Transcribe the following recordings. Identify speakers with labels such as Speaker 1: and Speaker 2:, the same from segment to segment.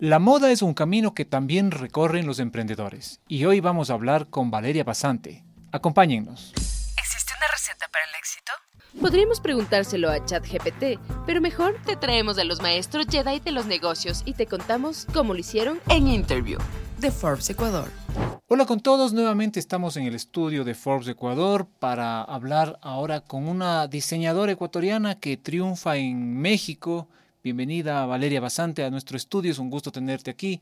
Speaker 1: La moda es un camino que también recorren los emprendedores y hoy vamos a hablar con Valeria Basante. Acompáñennos.
Speaker 2: ¿Existe una receta para el éxito?
Speaker 3: Podríamos preguntárselo a ChatGPT, pero mejor te traemos a los maestros Jedi de los negocios y te contamos cómo lo hicieron
Speaker 2: En Interview de Forbes Ecuador.
Speaker 1: Hola con todos, nuevamente estamos en el estudio de Forbes Ecuador para hablar ahora con una diseñadora ecuatoriana que triunfa en México Bienvenida Valeria Basante a nuestro estudio, es un gusto tenerte aquí.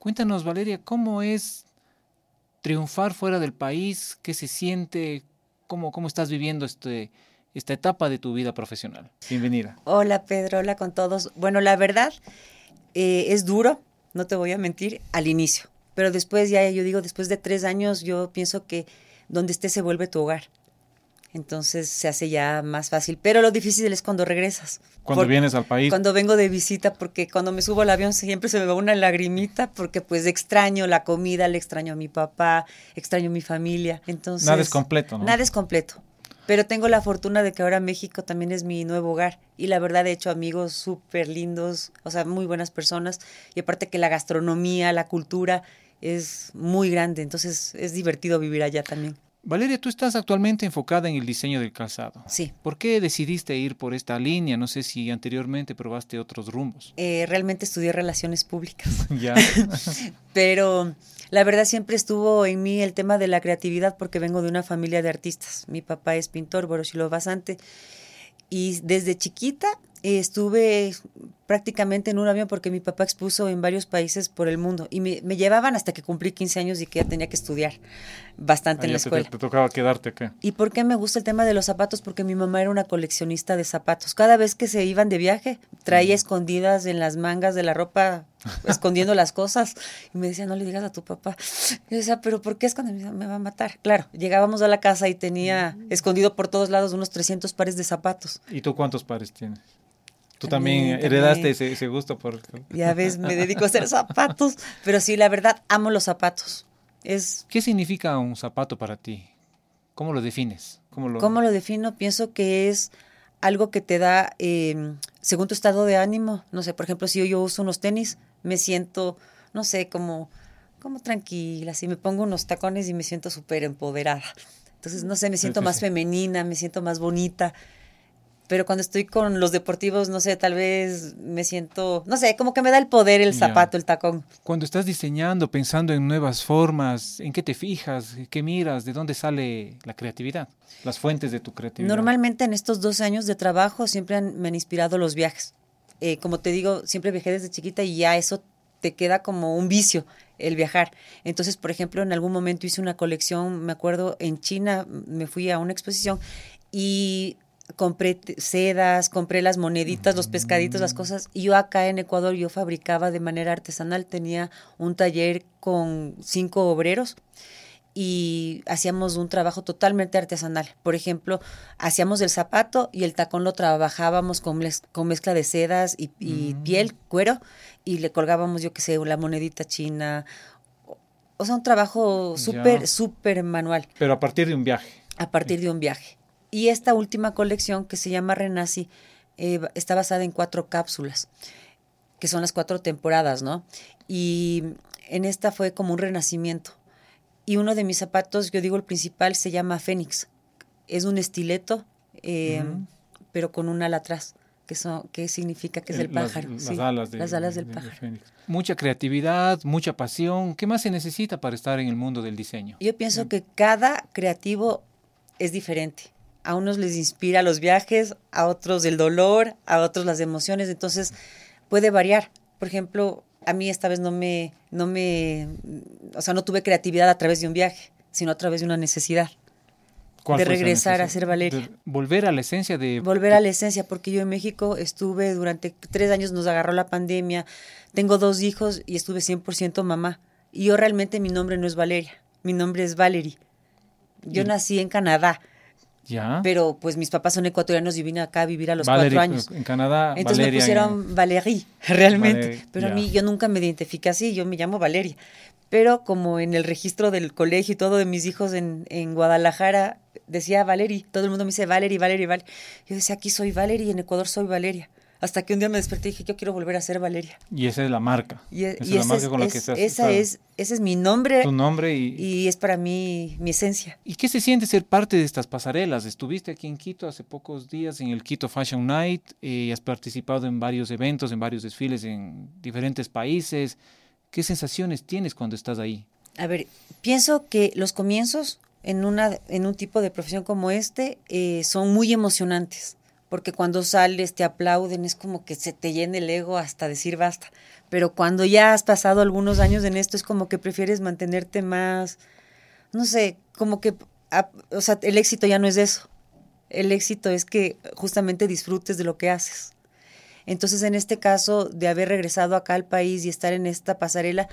Speaker 1: Cuéntanos Valeria, ¿cómo es triunfar fuera del país? ¿Qué se siente? ¿Cómo, cómo estás viviendo este, esta etapa de tu vida profesional? Bienvenida.
Speaker 4: Hola Pedro, hola con todos. Bueno, la verdad eh, es duro, no te voy a mentir, al inicio. Pero después, ya yo digo, después de tres años, yo pienso que donde estés se vuelve tu hogar entonces se hace ya más fácil. Pero lo difícil es cuando regresas.
Speaker 1: Cuando vienes al país.
Speaker 4: Cuando vengo de visita, porque cuando me subo al avión siempre se me va una lagrimita, porque pues extraño la comida, le extraño a mi papá, extraño a mi familia. Entonces,
Speaker 1: nada es completo, ¿no?
Speaker 4: Nada es completo. Pero tengo la fortuna de que ahora México también es mi nuevo hogar. Y la verdad he hecho amigos súper lindos, o sea, muy buenas personas. Y aparte que la gastronomía, la cultura es muy grande. Entonces es divertido vivir allá también.
Speaker 1: Valeria, tú estás actualmente enfocada en el diseño del calzado.
Speaker 4: Sí.
Speaker 1: ¿Por qué decidiste ir por esta línea? No sé si anteriormente probaste otros rumbos.
Speaker 4: Eh, realmente estudié relaciones públicas.
Speaker 1: ya.
Speaker 4: Pero la verdad siempre estuvo en mí el tema de la creatividad porque vengo de una familia de artistas. Mi papá es pintor, Borosilo Basante. Y desde chiquita estuve prácticamente en un avión porque mi papá expuso en varios países por el mundo y me, llevaban hasta que cumplí 15 años y que ya tenía que estudiar bastante en la escuela.
Speaker 1: Te, tocaba quedarte acá.
Speaker 4: ¿Y por qué me gusta el tema de los zapatos? Porque mi mamá era una coleccionista de zapatos. Cada vez que se iban de viaje, traía escondidas en las mangas de la ropa, escondiendo las cosas. Y me decía, no le digas a tu papá. Y yo decía, pero ¿por qué es cuando me va a matar? Claro, llegábamos a la casa y tenía escondido por todos lados unos 300 pares de zapatos.
Speaker 1: ¿Y tú cuántos pares tienes? Tú también, heredaste ese, gusto por...
Speaker 4: Ya ves, me dedico a hacer zapatos, pero sí, la verdad, amo los zapatos. Es...
Speaker 1: ¿Qué significa un zapato para ti? ¿Cómo lo defines?
Speaker 4: ¿Cómo lo, ¿Cómo lo defino? Pienso que es algo que te da, em, según tu estado de ánimo, no sé, por ejemplo, si yo, yo uso unos tenis, me siento, no sé, como, como tranquila, si me pongo unos tacones y me siento súper empoderada. Entonces, no sé, me siento más femenina, me siento más bonita pero cuando estoy con los deportivos, no sé, tal vez me siento, no sé, como que me da el poder el zapato, el tacón.
Speaker 1: Cuando estás diseñando, pensando en nuevas formas, ¿en qué te fijas? ¿Qué miras? ¿De dónde sale la creatividad? Las fuentes de tu creatividad.
Speaker 4: Normalmente en estos dos años de trabajo siempre me han inspirado los viajes. Eh, como te digo, siempre viajé desde chiquita y ya eso te queda como un vicio el viajar. Entonces, por ejemplo, en algún momento hice una colección, me acuerdo, en China, me fui a una exposición y compré sedas, compré las moneditas, los pescaditos, las cosas. Y yo acá en Ecuador yo fabricaba de manera artesanal, tenía un taller con cinco obreros y hacíamos un trabajo totalmente artesanal. Por ejemplo, hacíamos el zapato y el tacón lo trabajábamos con, con mezcla de sedas y, mm. piel, cuero, y le colgábamos, yo qué sé, la monedita china. O sea, un trabajo súper, súper manual.
Speaker 1: Pero a partir de un viaje.
Speaker 4: A partir de un viaje. Y esta última colección que se llama Renaci eh, está basada en cuatro cápsulas, que son las cuatro temporadas, ¿no? Y en esta fue como un renacimiento. Y uno de mis zapatos, yo digo el principal, se llama Fénix. Es un estileto, eh, pero con un ala atrás. Que, son, que significa que es el pájaro.
Speaker 1: Las, alas,
Speaker 4: las alas del pájaro.
Speaker 1: mucha creatividad, mucha pasión. ¿Qué más se necesita para estar en el mundo del diseño?
Speaker 4: Yo pienso que cada creativo es diferente a unos les inspira los viajes, a otros el dolor, a otros las emociones, entonces puede variar. Por ejemplo, a mí esta vez no me, no me, o sea, no tuve creatividad a través de un viaje, sino a través de una necesidad. De regresar a ser Valeria.
Speaker 1: volver a la esencia de...
Speaker 4: Volver a la esencia, porque yo en México estuve durante tres años, nos agarró la pandemia, tengo dos hijos y estuve 100% mamá. Y yo realmente mi nombre no es Valeria, mi nombre es Valerie. Yo nací en Canadá, pero pues mis papás son ecuatorianos y vine acá a vivir a los cuatro años.
Speaker 1: En Canadá,
Speaker 4: Entonces me pusieron Valerie, realmente. Pero a mí yo nunca me identifiqué así, yo me llamo Valeria. Pero como en el registro del colegio y todo de mis hijos en, en Guadalajara decía Valerie, todo el mundo me dice Valerie, Valerie, Valerie. Yo decía, aquí soy Valerie y en Ecuador soy Valeria. Hasta que un día me desperté y dije, yo quiero volver a ser Valeria.
Speaker 1: Y esa es la marca.
Speaker 4: Y,
Speaker 1: esa
Speaker 4: y
Speaker 1: es la marca
Speaker 4: es-
Speaker 1: con la
Speaker 4: es-
Speaker 1: que estás.
Speaker 4: esa es, ese es mi nombre
Speaker 1: tu nombre y,
Speaker 4: y es para mí mi esencia.
Speaker 1: ¿Y qué se siente ser parte de estas pasarelas? Estuviste aquí en Quito hace pocos días en el Quito Fashion Night y has participado en varios eventos, en varios desfiles en diferentes países. ¿Qué sensaciones tienes cuando estás ahí?
Speaker 4: A ver, pienso que los comienzos en, una, en un tipo de profesión como este eh, son muy emocionantes, porque cuando sales te aplauden, es como que se te llena el ego hasta decir basta, pero cuando ya has pasado algunos años en esto es como que prefieres mantenerte más, no sé, como que, o sea, el éxito ya no es eso, el éxito es que justamente disfrutes de lo que haces. Entonces, en este caso, de haber regresado acá al país y estar en esta pasarela,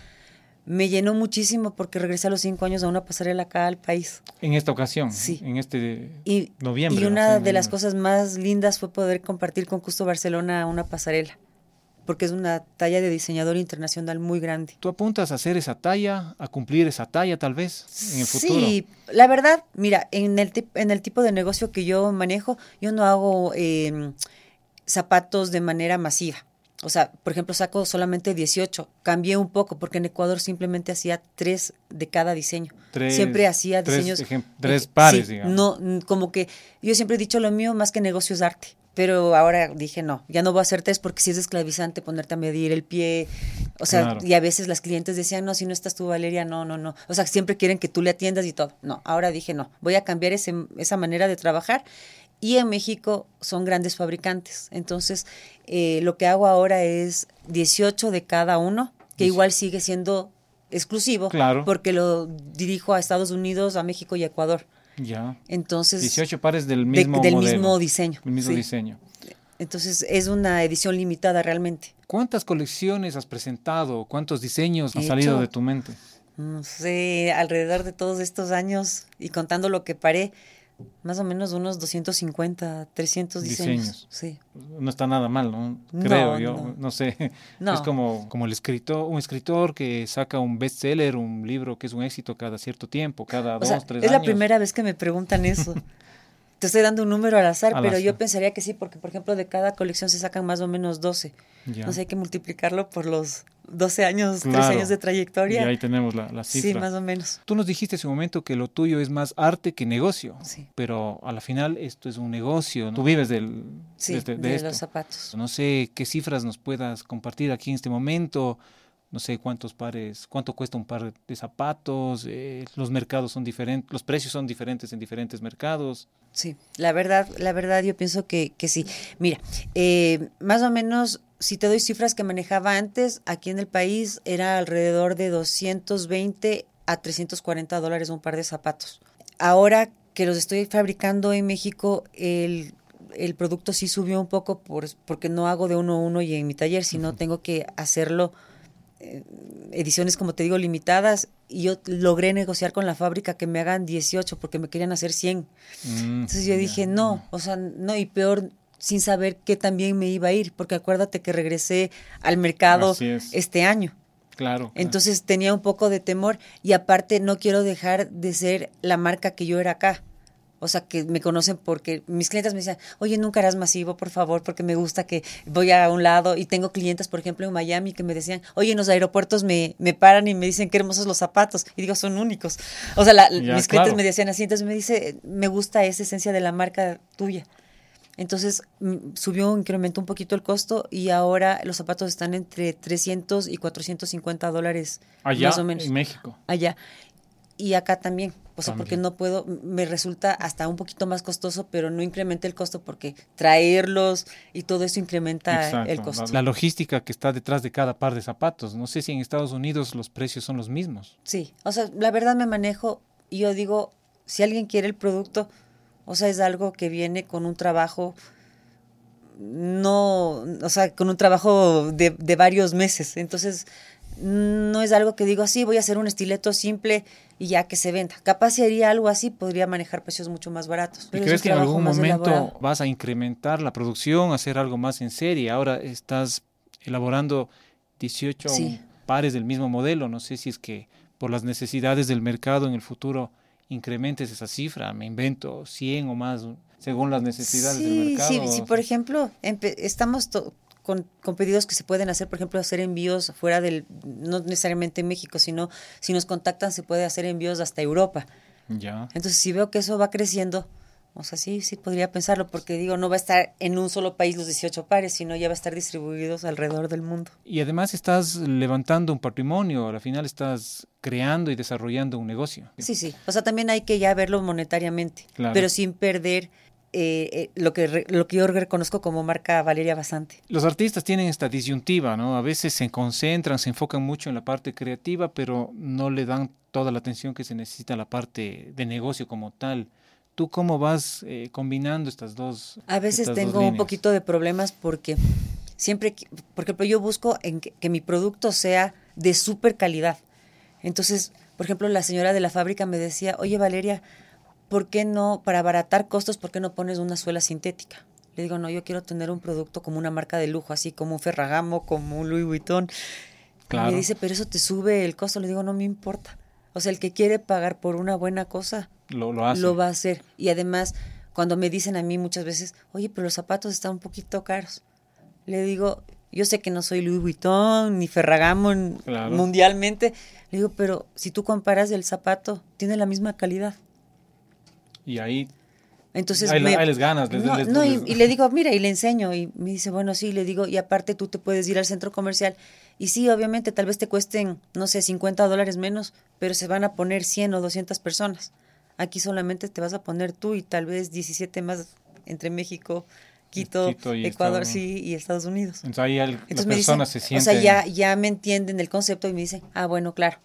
Speaker 4: me llenó muchísimo porque regresé a los cinco años a una pasarela acá al país.
Speaker 1: En esta ocasión,
Speaker 4: Sí.
Speaker 1: en este
Speaker 4: Y,
Speaker 1: noviembre.
Speaker 4: y una de las cosas más lindas fue poder compartir con Custo Barcelona una pasarela, porque es una talla de diseñador internacional muy grande.
Speaker 1: ¿Tú apuntas a hacer esa talla, a cumplir esa talla tal vez en el futuro?
Speaker 4: Sí, la verdad, mira, en el, en el tipo de negocio que yo manejo, yo no hago eh, zapatos de manera masiva. O sea, por ejemplo, saco solamente 18. Cambié un poco porque en Ecuador simplemente hacía tres de cada diseño.
Speaker 1: Tres-
Speaker 4: siempre hacía diseños.
Speaker 1: tres pares,
Speaker 4: sí,
Speaker 1: digamos.
Speaker 4: No, como que yo siempre he dicho lo mío más que negocio es arte. Pero ahora dije, no, ya no voy a hacer tres porque sí es esclavizante ponerte a medir el pie. O sea,
Speaker 1: Claro.
Speaker 4: y a veces las clientes decían, no, si no estás tú, Valeria, no, no, no. O sea, siempre quieren que tú le atiendas y todo. No, ahora dije, no, voy a cambiar ese, esa manera de trabajar. Y en México son grandes fabricantes. Entonces, eh, lo que hago ahora es 18 de cada uno, que igual sigue siendo exclusivo,
Speaker 1: Claro.
Speaker 4: porque lo dirijo a Estados Unidos, a México y a Ecuador.
Speaker 1: Ya.
Speaker 4: Entonces,
Speaker 1: 18 pares del
Speaker 4: de-
Speaker 1: mismo
Speaker 4: del
Speaker 1: modelo,
Speaker 4: mismo diseño.
Speaker 1: El mismo
Speaker 4: sí.
Speaker 1: diseño.
Speaker 4: Entonces, es una edición limitada realmente.
Speaker 1: ¿Cuántas colecciones has presentado? ¿Cuántos diseños han
Speaker 4: He
Speaker 1: salido
Speaker 4: hecho-
Speaker 1: de tu mente?
Speaker 4: No sé, alrededor de todos estos años y contando lo que paré, más o menos unos 250, 300 diseños.
Speaker 1: Diseños.
Speaker 4: Sí.
Speaker 1: No está nada mal, ¿no?
Speaker 4: No,
Speaker 1: Creo yo,
Speaker 4: no.
Speaker 1: no, sé.
Speaker 4: No.
Speaker 1: Es como, como el escritor, un escritor que saca un bestseller, un libro que es un éxito cada cierto tiempo, cada
Speaker 4: O
Speaker 1: dos,
Speaker 4: sea,
Speaker 1: tres
Speaker 4: es
Speaker 1: años.
Speaker 4: la primera vez que me preguntan eso. Te estoy dando un número al azar,
Speaker 1: Al
Speaker 4: pero yo pensaría que sí, porque por ejemplo de cada colección se sacan más o menos 12.
Speaker 1: Ya.
Speaker 4: No sé, hay que multiplicarlo por los 12 años, 3
Speaker 1: Claro.
Speaker 4: años de
Speaker 1: Y
Speaker 4: trayectoria.
Speaker 1: ahí tenemos la, la
Speaker 4: Sí,
Speaker 1: cifra.
Speaker 4: más o menos.
Speaker 1: Tú nos dijiste hace un momento que lo tuyo es más arte que negocio,
Speaker 4: Sí.
Speaker 1: pero a la final esto es un negocio. ¿no? Tú vives del,
Speaker 4: Sí,
Speaker 1: de, este- de
Speaker 4: de
Speaker 1: esto.
Speaker 4: los zapatos.
Speaker 1: No sé qué cifras nos puedas compartir aquí en este momento. No sé cuántos pares, cuánto cuesta un par de zapatos. eh, los mercados son diferentes, los precios son diferentes en diferentes mercados.
Speaker 4: Sí, la verdad, la verdad yo pienso que, que sí. Mira, eh, más o menos, si te doy cifras que manejaba antes, aquí en el país era alrededor de 220 a 340 dólares un par de zapatos. Ahora que los estoy fabricando en México, el, el producto sí subió un poco por, porque no hago de uno a uno y en mi taller, sino tengo que hacerlo ediciones, como te digo, limitadas. Y yo logré negociar con la fábrica que me hagan 18 porque me querían hacer 100.
Speaker 1: Mm,
Speaker 4: Entonces yo dije, no, o sea, no, y peor sin saber qué también me iba a ir, porque acuérdate que regresé al mercado
Speaker 1: es.
Speaker 4: este año.
Speaker 1: Claro. claro.
Speaker 4: Entonces tenía un poco de temor y aparte no quiero dejar de ser la marca que yo era acá. O sea, que me conocen porque mis clientes me decían, oye, nunca harás masivo, por favor, porque me gusta que voy a un lado. Y tengo clientes, por ejemplo, en Miami que me decían, oye, en los aeropuertos me, me paran y me dicen qué hermosos los zapatos. Y digo, son únicos. O sea, la-
Speaker 1: Ya,
Speaker 4: mis clientes me decían así, entonces me dice, me gusta esa esencia de la marca tuya. Entonces mm, subió, incrementó un poquito el costo y ahora los zapatos están entre 300 y 450 dólares
Speaker 1: Allá
Speaker 4: más o menos
Speaker 1: en México.
Speaker 4: allá y acá también. O sea, porque no puedo, me resulta hasta un poquito más costoso, pero no incrementa el costo porque traerlos y todo eso incrementa
Speaker 1: Exacto,
Speaker 4: el costo.
Speaker 1: La, logística que está detrás de cada par de zapatos. No sé si en Estados Unidos los precios son los mismos.
Speaker 4: Sí, o sea, la verdad me manejo y yo digo, si alguien quiere el producto, o sea, es algo que viene con un trabajo, no, o sea, con un trabajo de, de varios meses. Entonces, no es algo que digo así, voy a hacer un estileto simple y ya que se venda. Capaz si haría algo así, podría manejar precios mucho más baratos.
Speaker 1: ¿Y crees que en algún momento
Speaker 4: elaborado.
Speaker 1: vas a incrementar la producción, hacer algo más en serie? Ahora estás elaborando 18
Speaker 4: Sí.
Speaker 1: pares del mismo modelo. No sé si es que por las necesidades del mercado en el futuro incrementes esa cifra. Me invento 100 o más según las necesidades
Speaker 4: sí,
Speaker 1: del mercado.
Speaker 4: Sí, sí, por ejemplo, estamos con, con, pedidos que se pueden hacer, por ejemplo, hacer envíos fuera del, no necesariamente en México, sino si nos contactan se puede hacer envíos hasta Europa.
Speaker 1: Ya.
Speaker 4: Entonces, si veo que eso va creciendo, o sea, sí, sí podría pensarlo, porque digo, no va a estar en un solo país los 18 pares, sino ya va a estar distribuidos alrededor del mundo.
Speaker 1: Y además estás levantando un patrimonio, al final estás creando y desarrollando un negocio.
Speaker 4: Sí, sí. O sea, también hay que ya verlo monetariamente, pero sin perder eh, eh, lo, que lo que yo reconozco como marca Valeria Basante.
Speaker 1: Los artistas tienen esta disyuntiva, ¿no? A veces se concentran, se enfocan mucho en la parte creativa, pero no le dan toda la atención que se necesita a la parte de negocio como tal. ¿Tú cómo vas eh, combinando estas dos?
Speaker 4: A veces tengo un poquito de problemas porque siempre, por ejemplo, yo busco en que, mi producto sea de súper calidad. Entonces, por ejemplo, la señora de la fábrica me decía, oye Valeria, ¿por qué no, para abaratar costos, por qué no pones una suela sintética? Le digo, no, yo quiero tener un producto como una marca de lujo, así como un Ferragamo, como un Louis Vuitton. me dice, pero eso te sube el costo. Le digo, no me importa. O sea, el que quiere pagar por una buena cosa,
Speaker 1: lo, lo, hace.
Speaker 4: lo va a hacer. Y además, cuando me dicen a mí muchas veces, oye, pero los zapatos están un poquito caros, le digo, yo sé que no soy Louis Vuitton ni Ferragamo mundialmente, le digo, pero si tú comparas el zapato, tiene la misma calidad.
Speaker 1: Y ahí
Speaker 4: entonces
Speaker 1: ahí, les ganas.
Speaker 4: no, y, y, le digo, mira, y le enseño. Y me dice, bueno, sí, le digo, y aparte tú te puedes ir al centro comercial y sí, obviamente, tal vez te cuesten, no sé, 50 dólares menos, pero se van a poner 100 o 200 personas. Aquí solamente te vas a poner tú y tal vez 17 más entre México, Quito, Ecuador, sí, y Estados Unidos.
Speaker 1: Entonces ahí las personas se sienten...
Speaker 4: O sea, ya, ya me entienden el concepto y me dicen, ah, bueno, claro.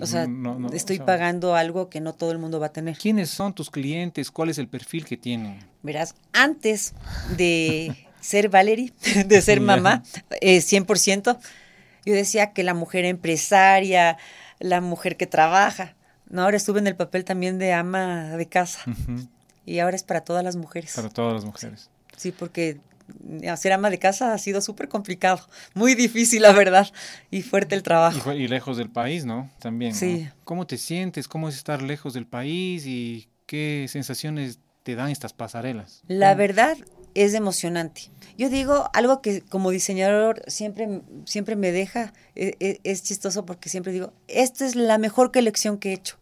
Speaker 4: O sea, estoy pagando algo que no todo el mundo va a tener.
Speaker 1: ¿Quiénes son tus clientes? ¿Cuál es el perfil que tienen?
Speaker 4: Verás, antes de ser Valerie, de ser mamá, eh, 100%. Yo decía que la mujer empresaria, la mujer que trabaja. No, ahora estuve en el papel también de ama de casa. Y ahora es para todas las mujeres.
Speaker 1: Para todas las mujeres.
Speaker 4: Sí, porque hacer ama de casa ha sido súper complicado, muy difícil, la verdad, y fuerte el trabajo.
Speaker 1: Y, lejos del país, ¿no? También.
Speaker 4: Sí.
Speaker 1: ¿Cómo te sientes? ¿Cómo es estar lejos del país? ¿Y qué sensaciones te dan estas pasarelas?
Speaker 4: La verdad, es emocionante. Yo digo algo que como diseñador siempre, siempre me deja, e, e, es, chistoso porque siempre digo, esta es la mejor colección que he hecho.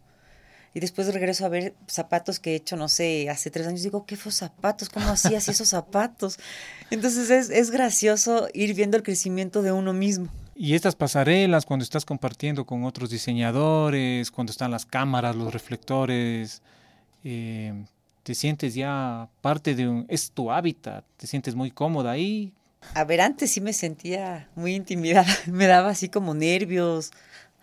Speaker 4: Y después regreso a ver zapatos que he hecho, no sé, hace tres años. Digo, ¿qué fue zapatos? ¿Cómo hacías esos zapatos? Entonces es, es gracioso ir viendo el crecimiento de uno mismo.
Speaker 1: Y estas pasarelas, cuando estás compartiendo con otros diseñadores, cuando están las cámaras, los reflectores, eh, te sientes ya parte de un, es tu hábitat, te sientes muy cómoda ahí.
Speaker 4: A ver, antes sí me sentía muy intimidada, me daba así como nervios.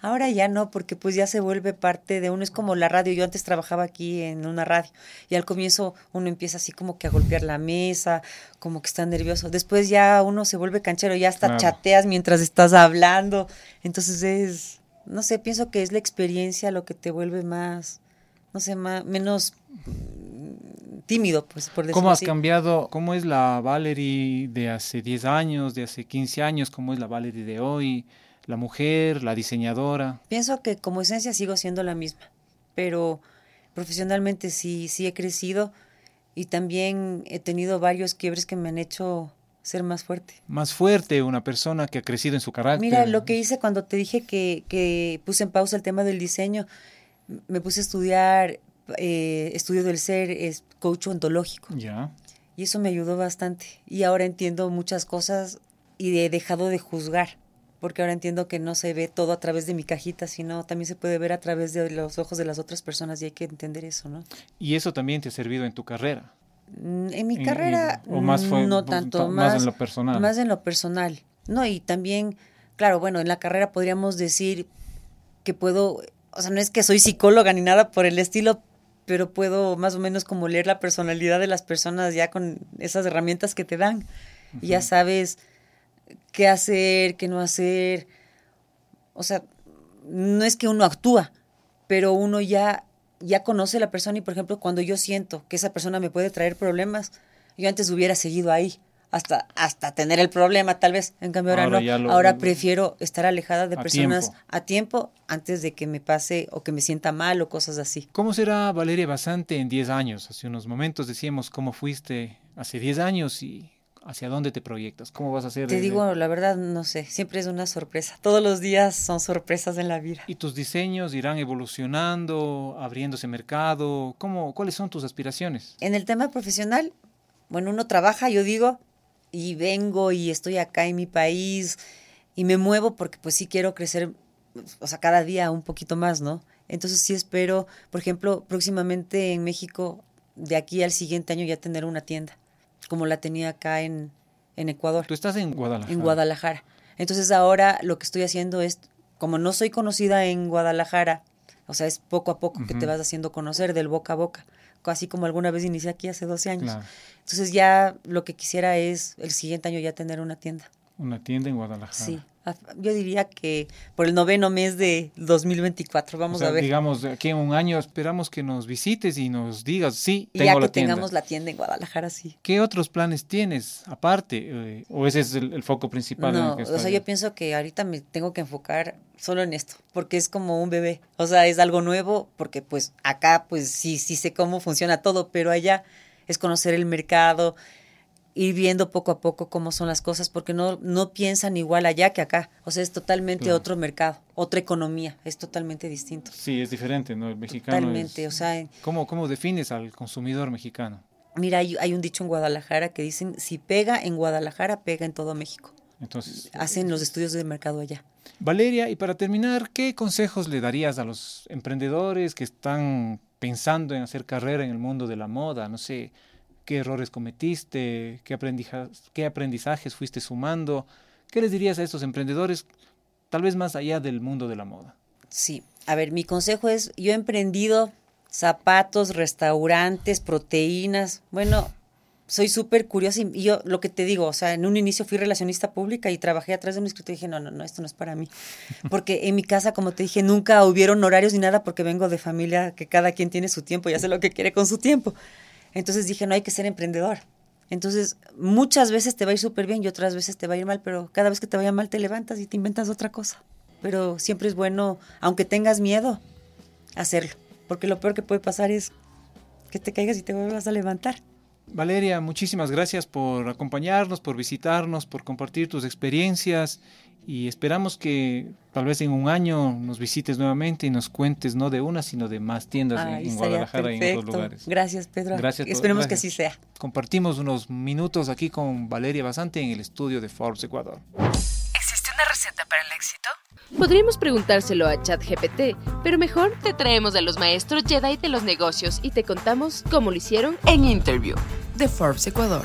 Speaker 4: Ahora ya no, porque pues ya se vuelve parte de uno, es como la radio. Yo antes trabajaba aquí en una radio y al comienzo uno empieza así como que a golpear la mesa, como que está nervioso. Después ya uno se vuelve canchero, ya hasta chateas mientras estás hablando. Entonces es, no sé, pienso que es la experiencia lo que te vuelve más, no sé, más, menos tímido, pues por decirlo
Speaker 1: ¿Cómo has cambiado? ¿Cómo es la Valerie de hace 10 años, de hace 15 años? ¿Cómo es la Valerie de hoy? La mujer, la diseñadora.
Speaker 4: Pienso que como esencia sigo siendo la misma, pero profesionalmente sí, sí he crecido y también he tenido varios quiebres que me han hecho ser más fuerte.
Speaker 1: Más fuerte, una persona que ha crecido en su carácter.
Speaker 4: Mira, lo que hice cuando te dije que, que puse en pausa el tema del diseño, me puse a estudiar eh, estudio del ser, es coach ontológico.
Speaker 1: Ya.
Speaker 4: Y eso me ayudó bastante. Y ahora entiendo muchas cosas y he dejado de juzgar, porque ahora entiendo que no se ve todo a través de mi cajita, sino también se puede ver a través de los ojos de las otras personas y hay que entender eso, ¿no?
Speaker 1: Y eso también te ha servido en tu carrera.
Speaker 4: Mm, en mi carrera o más no tanto, más,
Speaker 1: más en lo personal.
Speaker 4: Más en lo personal. No, y también, claro, bueno, en la carrera podríamos decir que puedo, o sea, no es que soy psicóloga ni nada por el estilo, pero puedo más o menos como leer la personalidad de las personas ya con esas herramientas que te dan. Ya sabes qué hacer, qué no hacer. O sea, no es que uno actúa, pero uno ya, ya conoce a la persona y, por ejemplo, cuando yo siento que esa persona me puede traer problemas, yo antes hubiera seguido ahí. hasta, hasta tener el problema tal vez. En cambio ahora,
Speaker 1: Ahora
Speaker 4: no.
Speaker 1: lo-
Speaker 4: ahora
Speaker 1: lo-
Speaker 4: prefiero estar alejada de
Speaker 1: A
Speaker 4: personas
Speaker 1: tiempo.
Speaker 4: a tiempo antes de que me pase o que me sienta mal o cosas así.
Speaker 1: ¿Cómo será Valeria Basante en 10 años? Hace unos momentos decíamos cómo fuiste hace 10 años y hacia dónde te proyectas. ¿Cómo vas a ser?
Speaker 4: Te digo, la verdad, no sé, siempre es una sorpresa. Todos los días son sorpresas en la vida.
Speaker 1: ¿Y tus diseños irán evolucionando, abriéndose mercado? ¿Cómo, ¿Cuáles son tus aspiraciones?
Speaker 4: En el tema profesional, bueno, uno trabaja, yo digo, y vengo y estoy acá en mi país y me muevo porque pues sí quiero crecer, o sea, cada día un poquito más, ¿no? Entonces sí espero, por ejemplo, próximamente en México, de aquí al siguiente año ya tener una tienda, como la tenía acá en, en Ecuador,
Speaker 1: Tú estás en Guadalajara.
Speaker 4: en Guadalajara. Entonces ahora lo que estoy haciendo es, como no soy conocida en Guadalajara, o sea, es poco a poco que te vas haciendo conocer del boca a boca, así como alguna vez inicié aquí hace 12 años.
Speaker 1: Claro,
Speaker 4: Entonces ya lo que quisiera es el siguiente año ya tener una tienda.
Speaker 1: Una tienda en Guadalajara.
Speaker 4: Sí. Yo diría que por el noveno mes de 2024, vamos
Speaker 1: O sea,
Speaker 4: a ver.
Speaker 1: Digamos, aquí en un año esperamos que nos visites y nos digas, sí,
Speaker 4: y
Speaker 1: tengo
Speaker 4: ya
Speaker 1: la
Speaker 4: que
Speaker 1: tienda.
Speaker 4: tengamos la tienda en Guadalajara, sí.
Speaker 1: ¿Qué otros planes tienes aparte? eh, ¿O ese es el, el foco principal? en el
Speaker 4: No,
Speaker 1: que
Speaker 4: o sea, yo pienso que ahorita me tengo que enfocar solo en esto, porque es como un bebé. O sea, es algo nuevo, porque pues acá pues sí, sí sé cómo funciona todo, pero allá es conocer el mercado, ir viendo poco a poco cómo son las cosas, porque no, no piensan igual allá que acá. O sea, es totalmente
Speaker 1: Claro.
Speaker 4: otro mercado, otra economía, es totalmente distinto.
Speaker 1: Sí, es diferente, ¿no? El mexicano
Speaker 4: Totalmente,
Speaker 1: es-
Speaker 4: o sea,
Speaker 1: ¿Cómo, ¿Cómo defines al consumidor mexicano?
Speaker 4: mira, hay, hay un dicho en Guadalajara que dicen, si pega en Guadalajara, pega en todo México.
Speaker 1: Entonces,
Speaker 4: Hacen los estudios de mercado allá.
Speaker 1: Valeria, y para terminar, ¿qué consejos le darías a los emprendedores que están pensando en hacer carrera en el mundo de la moda? No sé, ¿qué errores cometiste? ¿Qué, aprendija- qué aprendizajes fuiste sumando? ¿Qué les dirías a estos emprendedores, tal vez más allá del mundo de la moda?
Speaker 4: Sí, a ver, mi consejo es, yo he emprendido zapatos, restaurantes, proteínas, bueno, soy súper curiosa y y yo lo que te digo, o sea, en un inicio fui relacionista pública y trabajé atrás de un escritorio y dije, no, no, no, esto no es para mí. Porque en mi casa, como te dije, nunca hubieron horarios ni nada porque vengo de familia que cada quien tiene su tiempo y hace lo que quiere con su tiempo. Entonces dije, no hay que ser emprendedor. Entonces, muchas veces te va a ir súper bien y otras veces te va a ir mal, pero cada vez que te vaya mal te levantas y te inventas otra cosa. Pero siempre es bueno, aunque tengas miedo, hacerlo. Porque lo peor que puede pasar es que te caigas y te vuelvas a levantar.
Speaker 1: Valeria, muchísimas gracias por acompañarnos, por visitarnos, por compartir tus experiencias y esperamos que tal vez en un año nos visites nuevamente y nos cuentes no de una, sino de más tiendas en-
Speaker 4: Ay,
Speaker 1: en,
Speaker 4: estaría
Speaker 1: Guadalajara y en otros lugares.
Speaker 4: Gracias, Pedro.
Speaker 1: Gracias por-
Speaker 4: Esperemos
Speaker 1: gracias.
Speaker 4: que así sea.
Speaker 1: Compartimos unos minutos aquí con Valeria Basante en el estudio de Forbes Ecuador.
Speaker 2: ¿Existe una receta para el éxito?
Speaker 3: Podríamos preguntárselo a ChatGPT, pero mejor te traemos a los maestros Jedi de los negocios y te contamos cómo lo hicieron
Speaker 2: En Interview de Forbes Ecuador.